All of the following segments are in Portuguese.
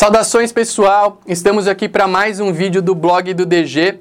Saudações pessoal, estamos aqui para mais um vídeo do blog do DG.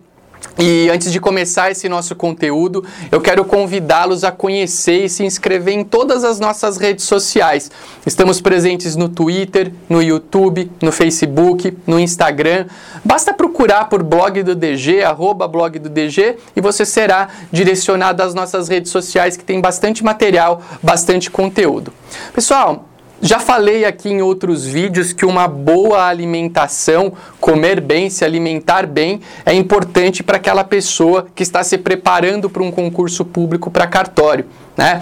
E antes de começar esse nosso conteúdo, eu quero convidá-los a conhecer e se inscrever em todas as nossas redes sociais. Estamos presentes no Twitter, no YouTube, no Facebook, no Instagram. Basta procurar por blog do DG, arroba blog do DG, e você será direcionado às nossas redes sociais que tem bastante material, bastante conteúdo. Pessoal, já falei aqui em outros vídeos que uma boa alimentação, comer bem, se alimentar bem, é importante para aquela pessoa que está se preparando para um concurso público para cartório. Né?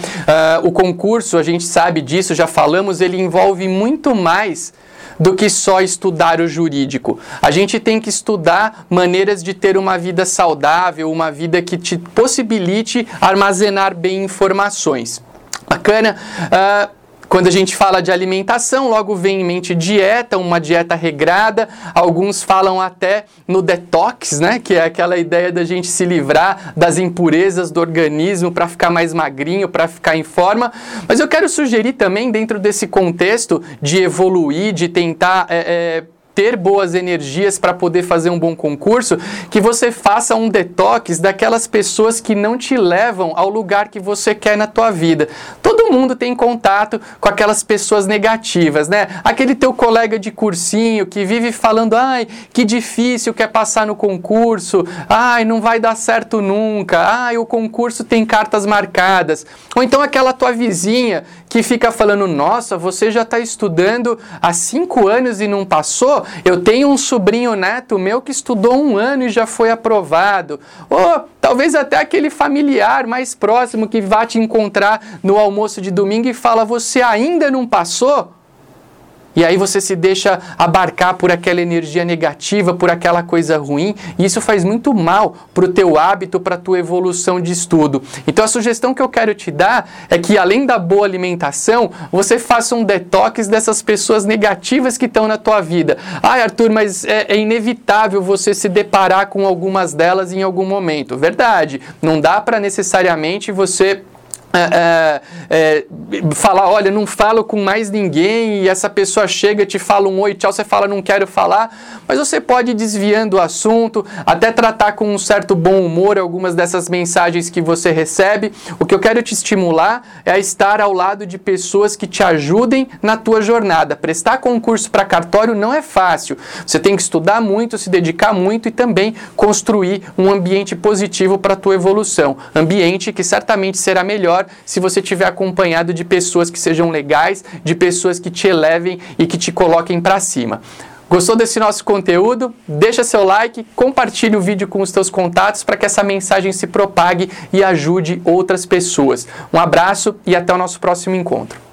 Uh, o concurso, a gente sabe disso, já falamos, ele envolve muito mais do que só estudar o jurídico. A gente tem que estudar maneiras de ter uma vida saudável, uma vida que te possibilite armazenar bem informações. Bacana. Uh, quando a gente fala de alimentação, logo vem em mente dieta, uma dieta regrada. Alguns falam até no detox, né? Que é aquela ideia da gente se livrar das impurezas do organismo para ficar mais magrinho, para ficar em forma. Mas eu quero sugerir também, dentro desse contexto de evoluir, de tentar. É, é, ter boas energias para poder fazer um bom concurso, que você faça um detox daquelas pessoas que não te levam ao lugar que você quer na tua vida. Todo mundo tem contato com aquelas pessoas negativas, né? Aquele teu colega de cursinho que vive falando: "Ai, que difícil que é passar no concurso. Ai, não vai dar certo nunca. Ai, o concurso tem cartas marcadas". Ou então aquela tua vizinha que fica falando: "Nossa, você já está estudando há cinco anos e não passou?" Eu tenho um sobrinho neto meu que estudou um ano e já foi aprovado. Ou talvez até aquele familiar mais próximo que vá te encontrar no almoço de domingo e fala: Você ainda não passou? E aí você se deixa abarcar por aquela energia negativa, por aquela coisa ruim, e isso faz muito mal para o teu hábito, para a tua evolução de estudo. Então a sugestão que eu quero te dar é que além da boa alimentação, você faça um detox dessas pessoas negativas que estão na tua vida. Ai, Arthur, mas é, é inevitável você se deparar com algumas delas em algum momento. Verdade, não dá para necessariamente você é, é, falar, olha, não falo com mais ninguém e essa pessoa chega, te fala um oi, tchau, você fala, não quero falar, mas você pode ir desviando o assunto, até tratar com um certo bom humor algumas dessas mensagens que você recebe. O que eu quero te estimular é estar ao lado de pessoas que te ajudem na tua jornada. Prestar concurso para cartório não é fácil. Você tem que estudar muito, se dedicar muito e também construir um ambiente positivo para a tua evolução. Ambiente que certamente será melhor se você tiver acompanhado de pessoas que sejam legais, de pessoas que te elevem e que te coloquem para cima. Gostou desse nosso conteúdo? Deixa seu like, compartilhe o vídeo com os teus contatos para que essa mensagem se propague e ajude outras pessoas. Um abraço e até o nosso próximo encontro.